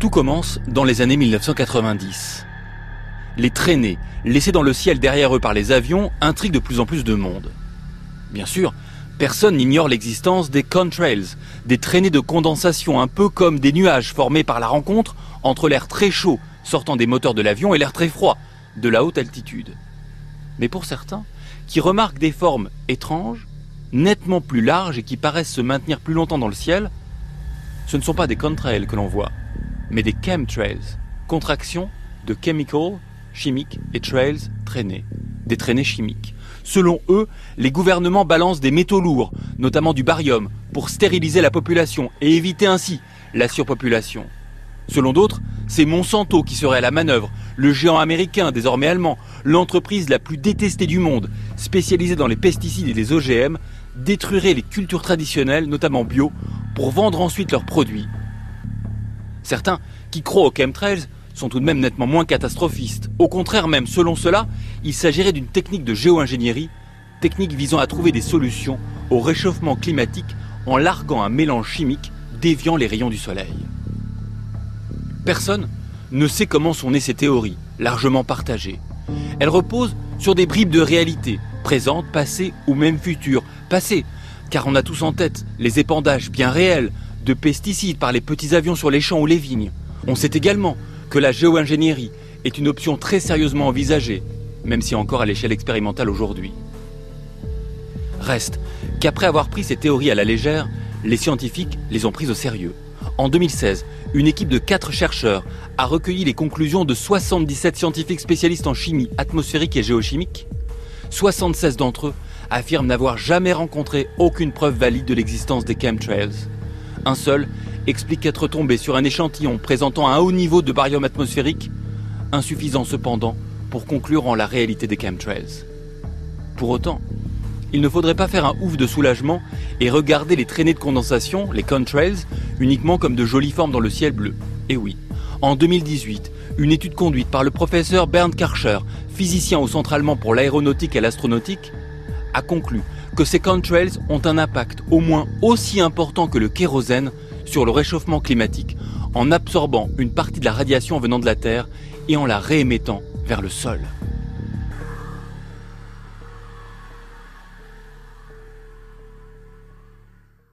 Tout commence dans les années 1990. Les traînées, laissées dans le ciel derrière eux par les avions, intriguent de plus en plus de monde. Bien sûr, personne n'ignore l'existence des contrails, des traînées de condensation un peu comme des nuages formés par la rencontre entre l'air très chaud sortant des moteurs de l'avion et l'air très froid de la haute altitude. Mais pour certains, qui remarquent des formes étranges, nettement plus larges et qui paraissent se maintenir plus longtemps dans le ciel, ce ne sont pas des contrails que l'on voit, mais des chemtrails, contraction de chemical, chimique, et trails, traînées, des traînées chimiques. Selon eux, les gouvernements balancent des métaux lourds, notamment du barium, pour stériliser la population et éviter ainsi la surpopulation. Selon d'autres, c'est Monsanto qui serait à la manœuvre, le géant américain, désormais allemand, l'entreprise la plus détestée du monde, spécialisée dans les pesticides et les OGM, détruirait les cultures traditionnelles, notamment bio, pour vendre ensuite leurs produits Certains qui croient aux chemtrails sont tout de même nettement moins catastrophistes. Au contraire même, selon cela, il s'agirait d'une technique de géo-ingénierie, technique visant à trouver des solutions au réchauffement climatique en larguant un mélange chimique déviant les rayons du soleil. Personne ne sait comment sont nées ces théories, largement partagées. Elles reposent sur des bribes de réalité, présentes, passées ou même futures. Passées, car on a tous en tête les épandages bien réels de pesticides par les petits avions sur les champs ou les vignes. On sait également que la géo-ingénierie est une option très sérieusement envisagée, même si encore à l'échelle expérimentale aujourd'hui. Reste qu'après avoir pris ces théories à la légère, les scientifiques les ont prises au sérieux. En 2016, une équipe de 4 chercheurs a recueilli les conclusions de 77 scientifiques spécialistes en chimie atmosphérique et géochimique. 76 d'entre eux affirment n'avoir jamais rencontré aucune preuve valide de l'existence des chemtrails. Un seul explique être tombé sur un échantillon présentant un haut niveau de barium atmosphérique, insuffisant cependant pour conclure en la réalité des chemtrails. Pour autant, il ne faudrait pas faire un ouf de soulagement et regarder les traînées de condensation, les contrails, uniquement comme de jolies formes dans le ciel bleu. Et oui, en 2018, une étude conduite par le professeur Bernd Karcher, physicien au Centre allemand pour l'aéronautique et l'astronautique, a conclu que ces contrails ont un impact au moins aussi important que le kérosène sur le réchauffement climatique en absorbant une partie de la radiation venant de la Terre et en la réémettant vers le sol.